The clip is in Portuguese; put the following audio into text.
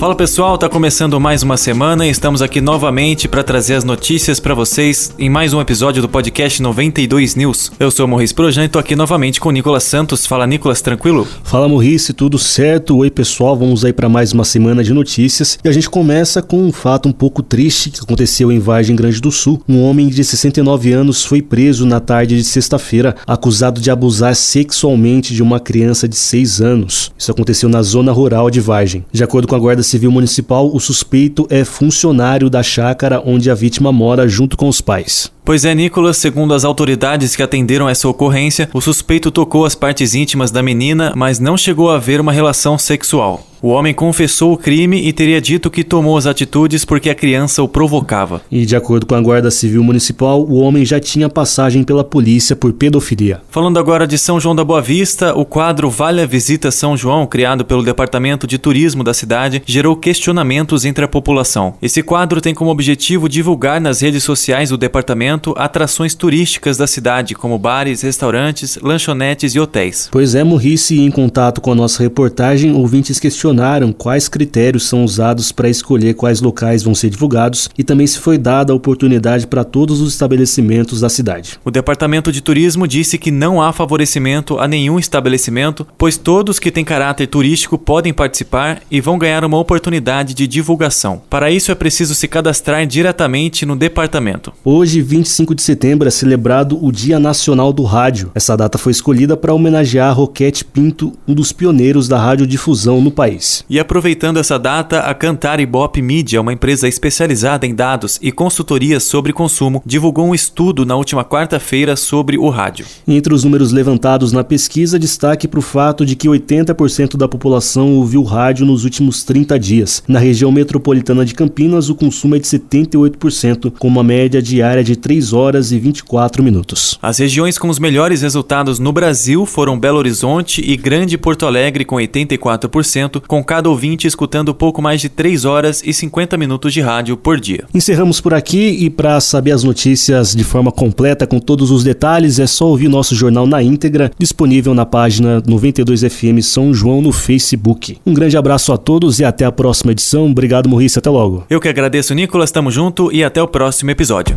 Fala pessoal, tá começando mais uma semana e estamos aqui novamente para trazer as notícias para vocês em mais um episódio do podcast 92 News. Eu sou o Morris Projan e tô aqui novamente com o Nicolas Santos. Fala Nicolas, tranquilo? Fala Morris, tudo certo? Oi pessoal, vamos aí para mais uma semana de notícias e a gente começa com um fato um pouco triste que aconteceu em Vargem Grande do Sul. Um homem de 69 anos foi preso na tarde de sexta-feira acusado de abusar sexualmente de uma criança de 6 anos. Isso aconteceu na zona rural de Vargem. De acordo com a Guarda Civil Municipal, o suspeito é funcionário da chácara onde a vítima mora junto com os pais. Pois é, Nicolas, segundo as autoridades que atenderam essa ocorrência, o suspeito tocou as partes íntimas da menina, mas não chegou a haver uma relação sexual. O homem confessou o crime e teria dito que tomou as atitudes porque a criança o provocava. E de acordo com a Guarda Civil Municipal, o homem já tinha passagem pela polícia por pedofilia. Falando agora de São João da Boa Vista, o quadro Vale a Visita São João, criado pelo Departamento de Turismo da cidade, gerou questionamentos entre a população. Esse quadro tem como objetivo divulgar nas redes sociais do departamento atrações turísticas da cidade, como bares, restaurantes, lanchonetes e hotéis. Pois é, Morrice, em contato com a nossa reportagem, ouvintes questionaram quais critérios são usados para escolher quais locais vão ser divulgados e também se foi dada a oportunidade para todos os estabelecimentos da cidade. O Departamento de Turismo disse que não há favorecimento a nenhum estabelecimento, pois todos que têm caráter turístico podem participar e vão ganhar uma oportunidade de divulgação. Para isso é preciso se cadastrar diretamente no departamento. Hoje, 25 de setembro, é celebrado o Dia Nacional do Rádio. Essa data foi escolhida para homenagear Roquete Pinto, um dos pioneiros da radiodifusão no país. E aproveitando essa data, a Cantar Ibope Media, uma empresa especializada em dados e consultorias sobre consumo, divulgou um estudo na última quarta-feira sobre o rádio. Entre os números levantados na pesquisa, destaque para o fato de que 80% da população ouviu rádio nos últimos 30 dias. Na região metropolitana de Campinas, o consumo é de 78%, com uma média diária de 3 horas e 24 minutos. As regiões com os melhores resultados no Brasil foram Belo Horizonte e Grande Porto Alegre, com 84%, com cada ouvinte escutando pouco mais de 3 horas e 50 minutos de rádio por dia. Encerramos por aqui e para saber as notícias de forma completa com todos os detalhes é só ouvir nosso jornal na íntegra, disponível na página 92FM São João no Facebook. Um grande abraço a todos e até a próxima edição. Obrigado, Maurício, até logo. Eu que agradeço, Nicolas, tamo junto e até o próximo episódio.